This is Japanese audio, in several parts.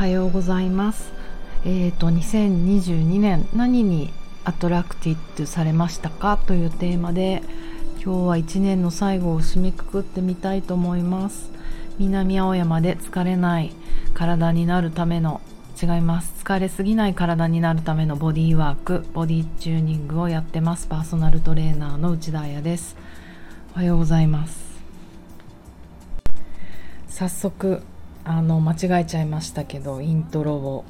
はようございます。えっ、ー、と2022年何にアトラクティッドされましたか？というテーマで今日は1年の最後を締めくくってみたいと思います。南青山で疲れない体になるための違います。疲れすぎない体になるためのボディーワークボディチューニングをやってます。パーソナルトレーナーの内田彩です。おはようございます。早速あの間違えちゃいましたけどイントロを。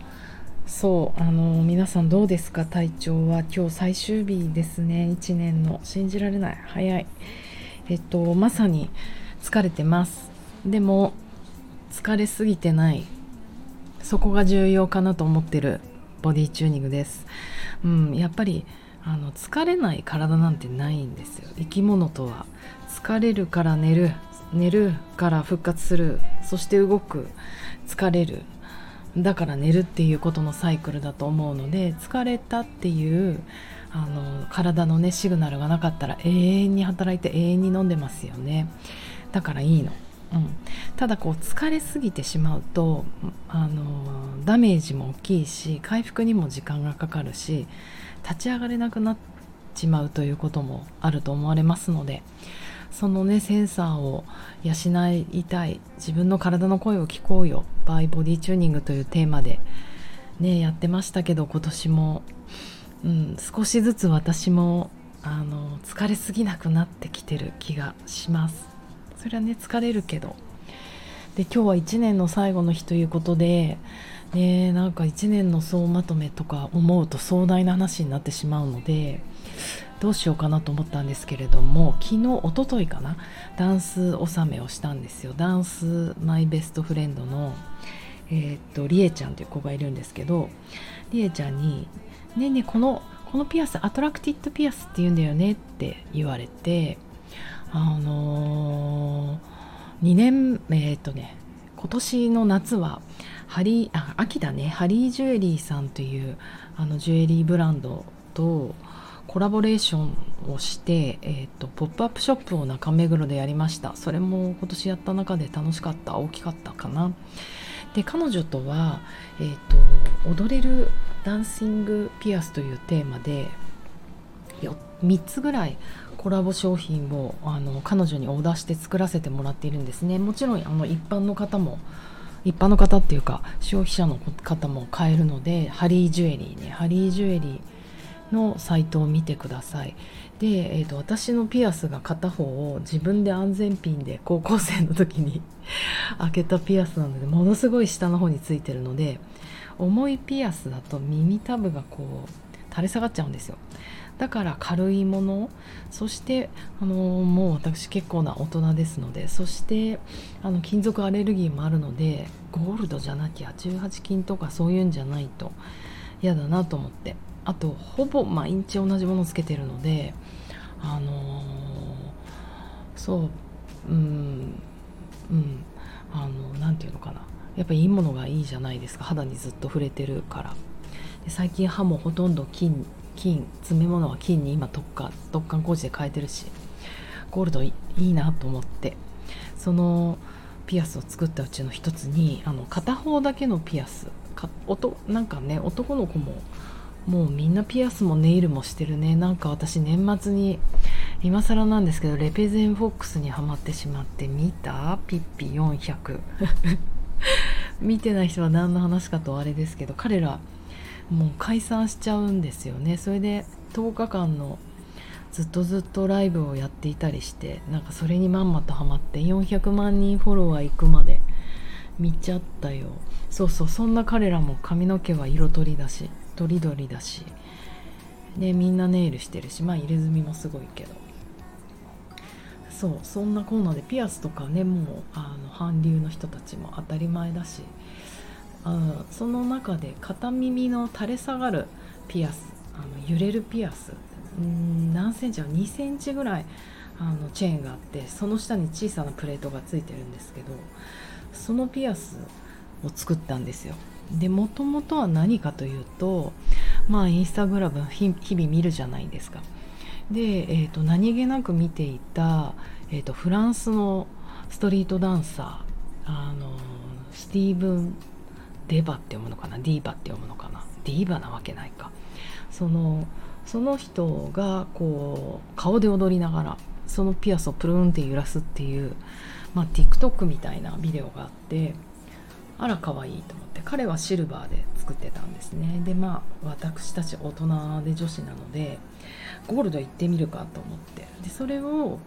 そうあの皆さんどうですか？体調は今日最終日ですね。1年の。信じられない。早い。えっとまさに疲れてます。でも疲れすぎてない。そこが重要かなと思ってる。ボディチューニングです。うんやっぱりあの疲れない体なんてないんですよ。生き物とは。疲れるから寝る。寝るから復活する。そして動く。疲れる。だから寝るっていうことのサイクルだと思うので疲れたっていうあの体のねシグナルがなかったら永遠に働いて永遠に飲んでますよね。だからいいの、うん、ただこう疲れすぎてしまうとあのダメージも大きいし回復にも時間がかかるし立ち上がれなくなっちまうということもあると思われますのでそのねセンサーを養いたい。自分の体の声を聞こうよ。バイボディチューニングというテーマでねやってましたけど今年も、うん、少しずつ私もあの疲れすぎなくなってきてる気がします。それはね疲れるけど。で今日は1年の最後の日ということでねなんか1年の総まとめとか思うと壮大な話になってしまうのでどうしようかなと思ったんですけれども昨日おとといかなダンス納めをしたんですよ。ダンス my best friend のえー、っとりえちゃんという子がいるんですけどりえちゃんに「ねえねえこのこのピアス attracted ピアスって言うんだよね」って言われてあのー、2年えー、っとね今年の夏はハリーあ秋だね。ハリージュエリーさんというあのジュエリーブランドとコラボレーションをして、えーと、ポップアップショップを中目黒でやりました。それも今年やった中で楽しかった大きかったかな。で彼女とは、えーと、踊れるダンシングピアスというテーマで3つぐらいコラボ商品をあの彼女にオーダーして作らせてもらっているんですね。もちろんあの一般の方も一般の方っていうか消費者の方も買えるのでハリージュエリーねハリージュエリーのサイトを見てください。で、えーと、私のピアスが片方を自分で安全ピンで高校生の時に 開けたピアスなのでものすごい下の方についてるので重いピアスだと耳たぶがこう垂れ下がっちゃうんですよ。だから軽いものそしてあのもう私結構な大人ですのでそしてあの金属アレルギーもあるのでゴールドじゃなきゃ18金とかそういうんじゃないと嫌だなと思って。あとほぼ毎日同じものつけてるのであのー、そううんうんあの何て言うのかな。やっぱいいものがいいじゃないですか。肌にずっと触れてるから。で最近歯もほとんど金金詰め物は金に今特化特貫工事で変えてるしゴールドいいなと思って。そのピアスを作ったうちの一つにあの片方だけのピアス。か音なんかね男の子ももうみんなピアスもネイルもしてるね。なんか私年末に今更なんですけどレペゼンフォックスにはまってしまって見た？ピッピ400 見てない人は何の話かとあれですけど彼らもう解散しちゃうんですよね。それで10日間のずっとずっとライブをやっていたりしてなんかそれにまんまとハマって400万人フォロワー行くまで見ちゃったよ。そうそうそんな彼らも髪の毛は色とりだし。とりどりだし。でみんなネイルしてるしまあ入れ墨もすごいけど。そうそんなコーナーでピアスとかねもうあの韓流の人たちも当たり前だし。あその中で片耳の垂れ下がるピアスあの揺れるピアス。ん何センチは2センチぐらいあのチェーンがあってその下に小さなプレートがついてるんですけどそのピアスを作ったんですよ。でもともとは何かというとまあインスタグラム日々見るじゃないですか。で、えーと、何気なく見ていた、えーと、フランスのストリートダンサーあのスティーブン・デバって読むのかな？ディーバって読むのかな？ディーバなわけないか。そのその人がこう顔で踊りながらそのピアスをプルーンって揺らすっていう、まあ、TikTok みたいなビデオがあってあら可愛いと思って彼はシルバーで作ってたんですね。でまあ私たち大人で女子なのでゴールド行ってみるかと思って。でそれを、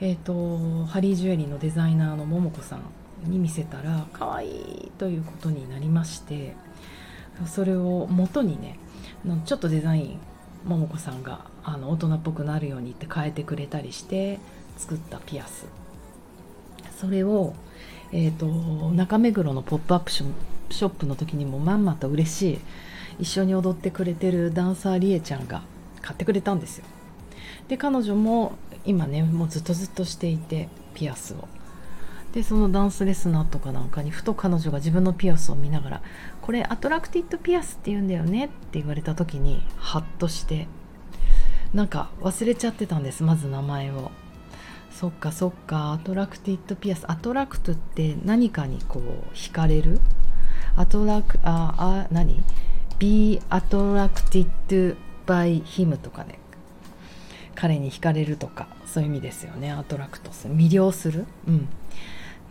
えーと、ハリージュエリーのデザイナーの桃子さんに見せたら可愛いということになりましてそれを元にねちょっとデザイン桃子さんがあの大人っぽくなるようにって変えてくれたりして作ったピアス。それを、えーと、中目黒のポップアップショップの時にもまんまと嬉しい一緒に踊ってくれてるダンサーりえちゃんが買ってくれたんですよ。で彼女も今ねもうずっとずっとしていてピアスを。でそのダンスレスナーとかなんかにふと彼女が自分のピアスを見ながら「これ attracted ピアスって言うんだよね」って言われた時にハッとしてなんか忘れちゃってたんですまず名前を。そっかそっか。 attracted ピアス。 attract って何かにこう惹かれる？アトラクああ何？Be attracted by him とかね。彼に惹かれるとか。そういう意味ですよね。アトラクトする。魅了する？うん。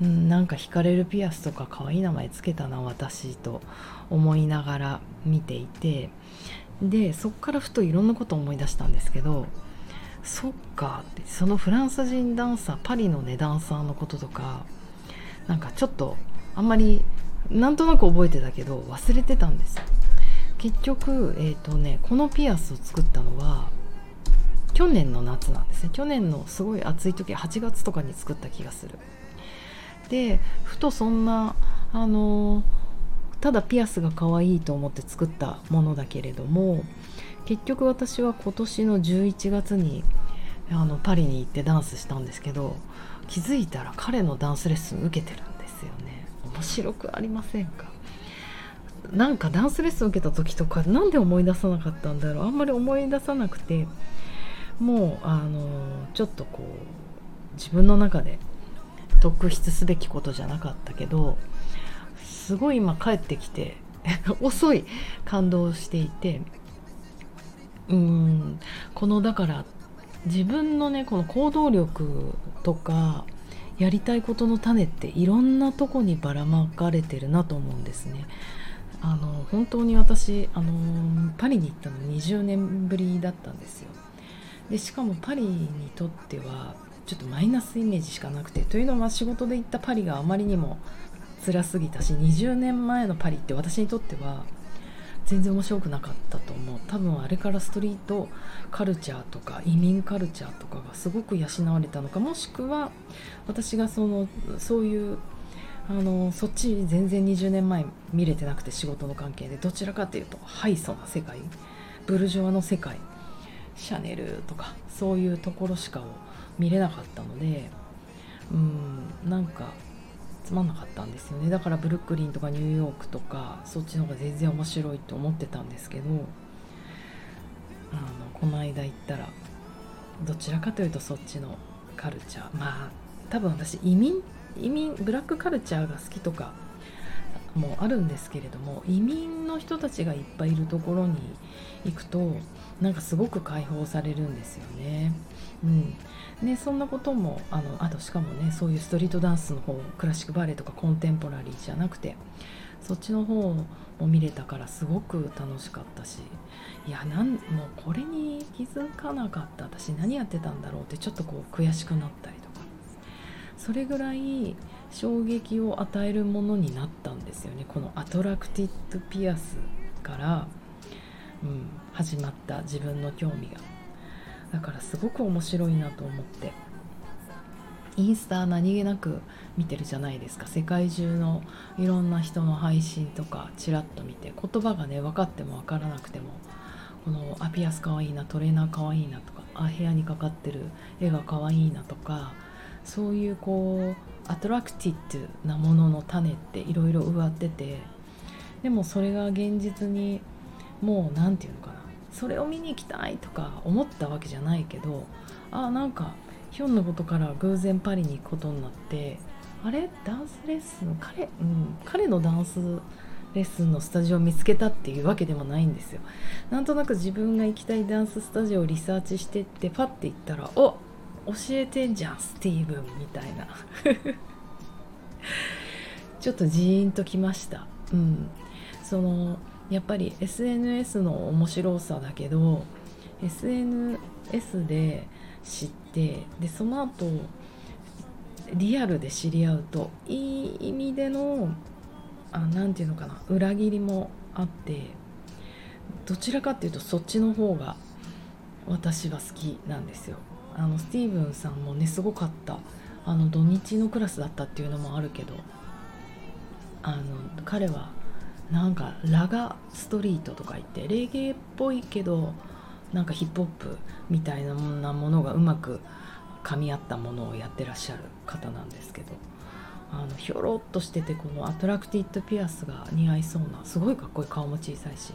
うん、なんか惹かれるピアスとか可愛い名前つけたな私と思いながら見ていて。でそっからふといろんなことを思い出したんですけどそっか。ってそのフランス人ダンサーパリのねダンサーのこととかなんかちょっとあんまりなんとなく覚えてたけど忘れてたんです結局えっ、ー、とねこのピアスを作ったのは去年の夏なんですね。去年のすごい暑い時8月とかに作った気がする。でふとそんなあのただピアスが可愛いと思って作ったものだけれども結局私は今年の11月にあのパリに行ってダンスしたんですけど気づいたら彼のダンスレッスン受けてるんですよね。面白くありませんか？なんかダンスレッスン受けた時とか何で思い出さなかったんだろう？あんまり思い出さなくてもうあのちょっとこう自分の中で特筆すべきことじゃなかったけどすごい今帰ってきて 遅い感動していてうんこのだから自分のねこの行動力とかやりたいことの種っていろんなとこにばらまかれてるなと思うんですね。あの本当に私あのパリに行ったの20年ぶりだったんですよ。でしかもパリにとってはちょっとマイナスイメージしかなくてというのは仕事で行ったパリがあまりにも辛すぎたし20年前のパリって私にとっては全然面白くなかったと思う。多分あれからストリートカルチャーとか移民カルチャーとかがすごく養われたのか。もしくは私がそのそういうあのそっち全然20年前見れてなくて仕事の関係でどちらかというとハイソな世界。ブルジョワの世界。シャネルとかそういうところしかを見れなかったのでうんなんかつまんなかったんですよね。だからブルックリンとかニューヨークとかそっちの方が全然面白いと思ってたんですけどあのこの間行ったらどちらかというとそっちのカルチャー。まあ多分私移民移民ブラックカルチャーが好きとかもあるんですけれども移民の人たちがいっぱいいるところに行くとなんかすごく解放されるんですよね。うん。ね、そんなこともあのあとしかもねそういうストリートダンスの方クラシックバレエとかコンテンポラリーじゃなくてそっちの方も見れたからすごく楽しかったしいやなんもうこれに気づかなかった。私何やってたんだろうってちょっとこう悔しくなったりとか。それぐらい衝撃を与えるものになったんですよね。この attracted ピアスから、うん、始まった自分の興味が。だからすごく面白いなと思って。インスタ何気なく見てるじゃないですか。世界中のいろんな人の配信とかちらっと見て。言葉がね分かっても分からなくてもこのアピアスかわいいなトレーナーかわいいなとかあ部屋にかかってる絵がかわいいなとかそういうこう attracted なものの種っていろいろ植わっててでもそれが現実にもう何て言うのかなそれを見に行きたいとか思ったわけじゃないけどあなんかひょんのことから偶然パリに行くことになってあれ？ダンスレッスン？彼,、うん、彼のダンスレッスンのスタジオを見つけたっていうわけでもないんですよ。なんとなく自分が行きたいダンススタジオをリサーチしてってパッて行ったら「お教えてんじゃんスティーブン」みたいな。ちょっとジーンときました。うん。そのやっぱり SNS の面白さだけど SNS で知ってでその後リアルで知り合うといい意味での何て言うのかな裏切りもあってどちらかっていうとそっちの方が私は好きなんですよ。あのスティーブンさんもねすごかった。あの土日のクラスだったっていうのもあるけど。あの彼はなんかラガストリートとか言ってレゲエっぽいけどなんかヒップホップみたいなものがうまく噛み合ったものをやってらっしゃる方なんですけど。あのひょろっとしててこの attracted ピアスが似合いそうなすごいかっこいい顔も小さいし。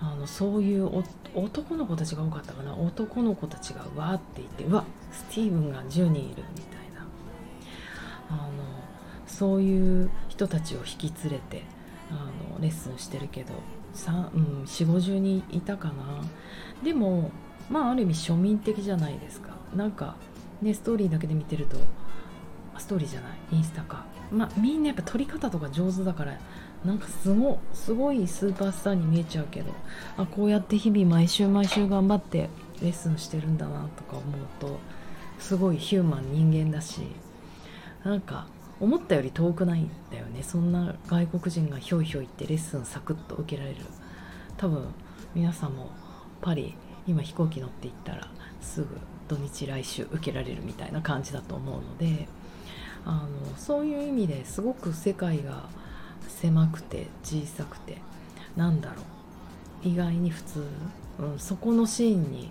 あのそういう男の子たちが多かったかな。男の子たちがわーって言ってうわスティーブンが10人いるみたいな。あのそういう人たちを引き連れてあのレッスンしてるけど、うん、4 5 0人いたかな。でもまあある意味庶民的じゃないですか。なんかねストーリーだけで見てるとストーリーじゃない？インスタか。まあみんなやっぱ撮り方とか上手だからなんかすごすごいスーパースターに見えちゃうけどあこうやって日々毎週毎週頑張ってレッスンしてるんだなとか思うとすごいヒューマン人間だしなんか思ったより遠くないんだよね。そんな外国人がひょいひょいってレッスンサクッと受けられる。多分皆さんもパリ今飛行機乗って行ったらすぐ土日来週受けられるみたいな感じだと思うのであのそういう意味ですごく世界が狭くて小さくて。なんだろう。意外に普通、うん、そこのシーンに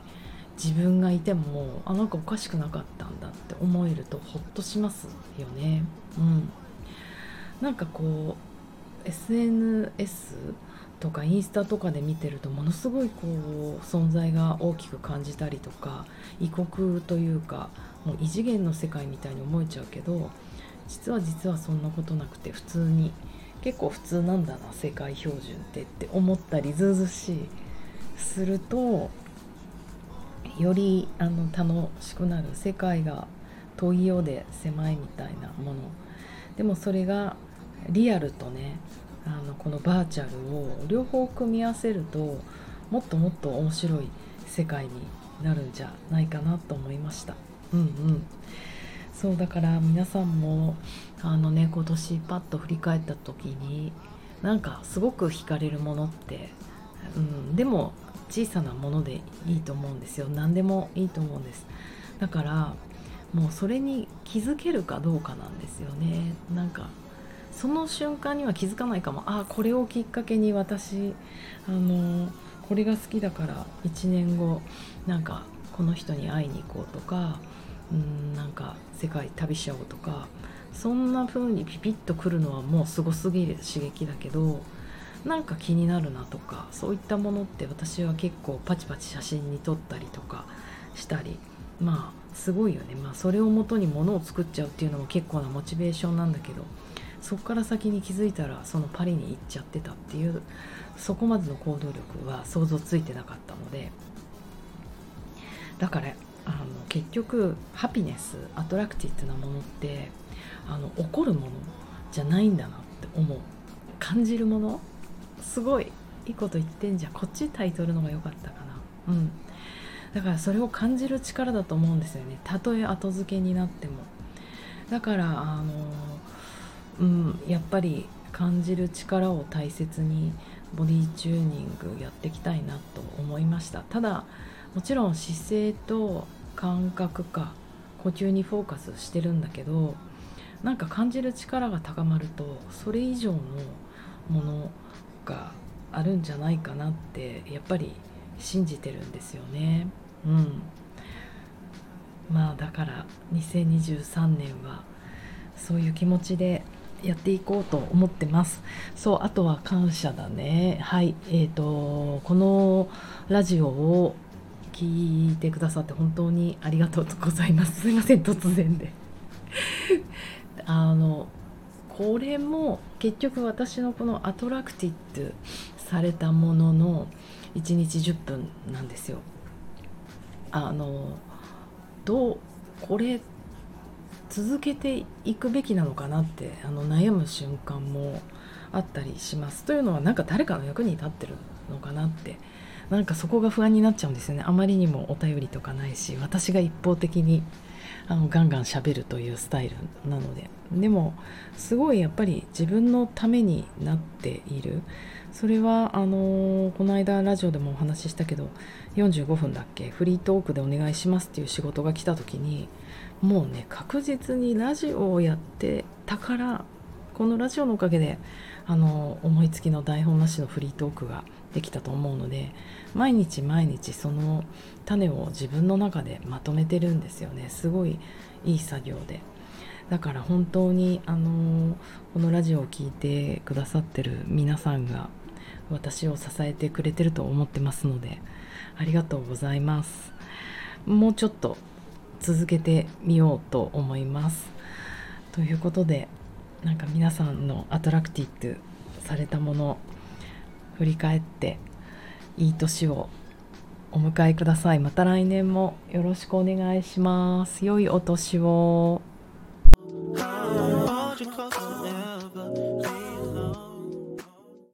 自分がいてもあなんかおかしくなかったんだって思えるとホッとしますよね。うん、なんかこう SNS とかインスタとかで見てるとものすごいこう存在が大きく感じたりとか異国というかもう異次元の世界みたいに思えちゃうけど実は実はそんなことなくて普通に結構普通なんだな世界標準ってって思ったりずうずしい。するとよりあの楽しくなる世界が遠いようで狭いみたいなもの。でもそれがリアルとねあのこのバーチャルを両方組み合わせるともっともっと面白い世界になるんじゃないかなと思いました。うんうん。そうだから皆さんもあのね今年パッと振り返った時になんかすごく惹かれるものって、うん、でも小さなものでいいと思うんですよ。何でもいいと思うんです。だからもうそれに気づけるかどうかなんですよね。なんかその瞬間には気づかないかも。あこれをきっかけに私あのこれが好きだから1年後なんかこの人に会いに行こうとかうんなんか世界旅しちゃおうとかそんな風にピピッとくるのはもうすごすぎる刺激だけどなんか気になるなとかそういったものって私は結構パチパチ写真に撮ったりとかしたりまあすごいよね。まあそれをもとにものを作っちゃうっていうのも結構なモチベーションなんだけどそこから先に気づいたらそのパリに行っちゃってたっていうそこまでの行動力は想像ついてなかったのでだからあの結局ハピネス attracted なものってあの起こるものじゃないんだなって思う。感じるもの？すごいいいこと言ってんじゃん。こっちタイトルの方が良かったかな。うん。だからそれを感じる力だと思うんですよね。たとえ後付けになっても。だからあのうんやっぱり感じる力を大切にボディチューニングやっていきたいなと思いました。ただもちろん姿勢と感覚か呼吸にフォーカスしてるんだけどなんか感じる力が高まるとそれ以上のものがあるんじゃないかなってやっぱり信じてるんですよね。うん。まあだから2023年はそういう気持ちでやっていこうと思ってます。そうあとは感謝だね。はい。えーとこのラジオを聞いてくださって本当にありがとうございます。すいません突然で。あのこれも結局私のこのアトラクティッドされたものの1日10分なんですよ。あのどうこれ続けていくべきなのかなってあの悩む瞬間もあったりします。というのはなんか誰かの役に立ってるのかなってなんかそこが不安になっちゃうんですよね。あまりにもお便りとかないし私が一方的にあのガンガンしゃべるというスタイルなので。でもすごいやっぱり自分のためになっている。それはあのー、この間ラジオでもお話ししたけど45分だっけフリートークでお願いしますっていう仕事が来た時にもうね確実にラジオをやってたからこのラジオのおかげであの思いつきの台本なしのフリートークができたと思うので毎日毎日その種を自分の中でまとめてるんですよね。すごいいい作業で。だから本当にあのこのラジオを聴いてくださってる皆さんが私を支えてくれてると思ってますのでありがとうございます。もうちょっと続けてみようと思います。ということでなんか皆さんのアトラクティッドされたもの振り返っていい年をお迎えください。また来年もよろしくお願いします。良いお年を。